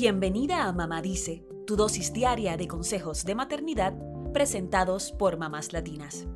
Bienvenida a Mamá Dice, tu dosis diaria de consejos de maternidad presentados por mamás latinas.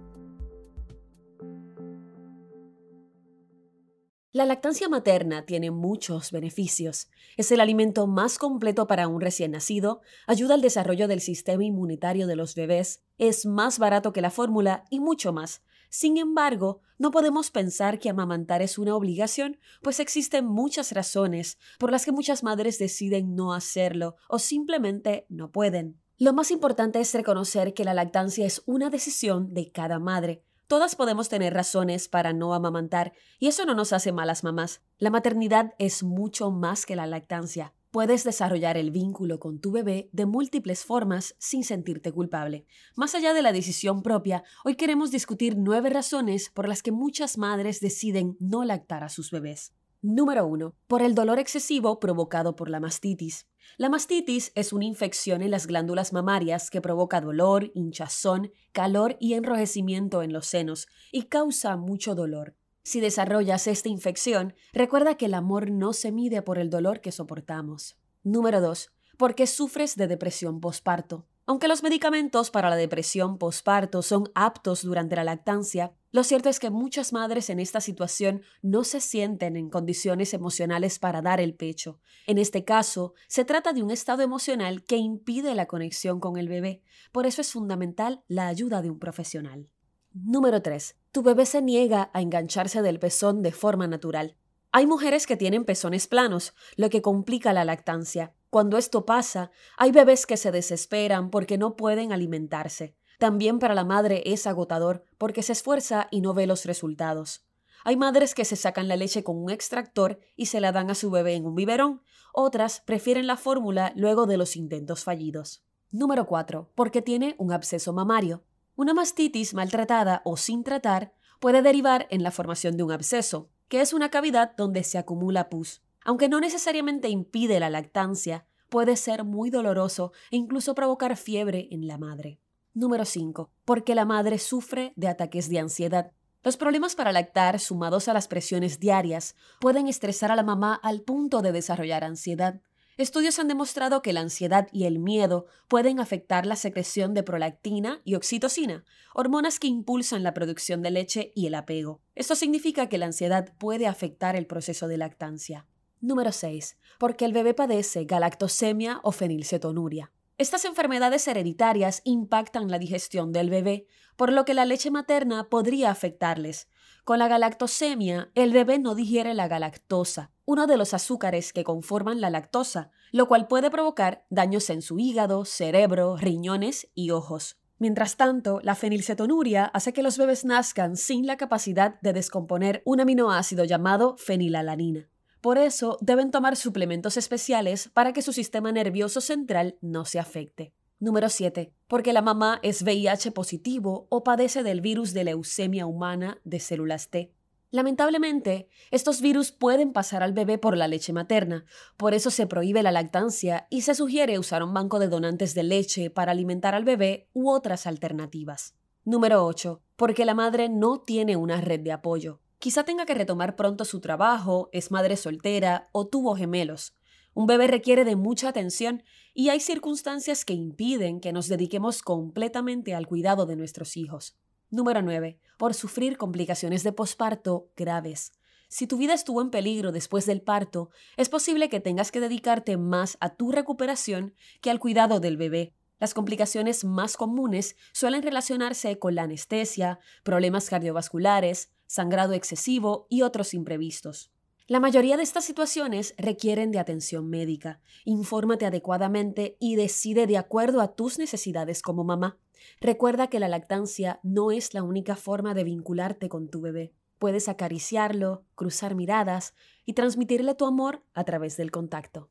La lactancia materna tiene muchos beneficios. Es el alimento más completo para un recién nacido, ayuda al desarrollo del sistema inmunitario de los bebés, es más barato que la fórmula y mucho más. Sin embargo, no podemos pensar que amamantar es una obligación, pues existen muchas razones por las que muchas madres deciden no hacerlo o simplemente no pueden. Lo más importante es reconocer que la lactancia es una decisión de cada madre. Todas podemos tener razones para no amamantar y eso no nos hace malas mamás. La maternidad es mucho más que la lactancia. Puedes desarrollar el vínculo con tu bebé de múltiples formas sin sentirte culpable. Más allá de la decisión propia, hoy queremos discutir nueve razones por las que muchas madres deciden no lactar a sus bebés. Número 1. Por el dolor excesivo provocado por la mastitis. La mastitis es una infección en las glándulas mamarias que provoca dolor, hinchazón, calor y enrojecimiento en los senos y causa mucho dolor. Si desarrollas esta infección, recuerda que el amor no se mide por el dolor que soportamos. Número 2. Porque sufres de depresión posparto. Aunque los medicamentos para la depresión posparto son aptos durante la lactancia, lo cierto es que muchas madres en esta situación no se sienten en condiciones emocionales para dar el pecho. En este caso, se trata de un estado emocional que impide la conexión con el bebé. Por eso es fundamental la ayuda de un profesional. Número 3. Tu bebé se niega a engancharse del pezón de forma natural. Hay mujeres que tienen pezones planos, lo que complica la lactancia. Cuando esto pasa, hay bebés que se desesperan porque no pueden alimentarse. También para la madre es agotador porque se esfuerza y no ve los resultados. Hay madres que se sacan la leche con un extractor y se la dan a su bebé en un biberón. Otras prefieren la fórmula luego de los intentos fallidos. Número 4. Porque tiene un absceso mamario. Una mastitis maltratada o sin tratar puede derivar en la formación de un absceso, que es una cavidad donde se acumula pus. Aunque no necesariamente impide la lactancia, puede ser muy doloroso e incluso provocar fiebre en la madre. Número 5. Porque la madre sufre de ataques de ansiedad. Los problemas para lactar, sumados a las presiones diarias, pueden estresar a la mamá al punto de desarrollar ansiedad. Estudios han demostrado que la ansiedad y el miedo pueden afectar la secreción de prolactina y oxitocina, hormonas que impulsan la producción de leche y el apego. Esto significa que la ansiedad puede afectar el proceso de lactancia. Número 6. Porque el bebé padece galactosemia o fenilcetonuria. Estas enfermedades hereditarias impactan la digestión del bebé, por lo que la leche materna podría afectarles. Con la galactosemia, el bebé no digiere la galactosa, uno de los azúcares que conforman la lactosa, lo cual puede provocar daños en su hígado, cerebro, riñones y ojos. Mientras tanto, la fenilcetonuria hace que los bebés nazcan sin la capacidad de descomponer un aminoácido llamado fenilalanina. Por eso deben tomar suplementos especiales para que su sistema nervioso central no se afecte. Número 7. Porque la mamá es VIH positivo o padece del virus de leucemia humana de células T. Lamentablemente, estos virus pueden pasar al bebé por la leche materna, por eso se prohíbe la lactancia y se sugiere usar un banco de donantes de leche para alimentar al bebé u otras alternativas. Número 8. Porque la madre no tiene una red de apoyo. Quizá tenga que retomar pronto su trabajo, es madre soltera o tuvo gemelos. Un bebé requiere de mucha atención y hay circunstancias que impiden que nos dediquemos completamente al cuidado de nuestros hijos. Número 9. Por sufrir complicaciones de posparto graves. Si tu vida estuvo en peligro después del parto, es posible que tengas que dedicarte más a tu recuperación que al cuidado del bebé. Las complicaciones más comunes suelen relacionarse con la anestesia, problemas cardiovasculares, sangrado excesivo y otros imprevistos. La mayoría de estas situaciones requieren de atención médica. Infórmate adecuadamente y decide de acuerdo a tus necesidades como mamá. Recuerda que la lactancia no es la única forma de vincularte con tu bebé. Puedes acariciarlo, cruzar miradas y transmitirle tu amor a través del contacto.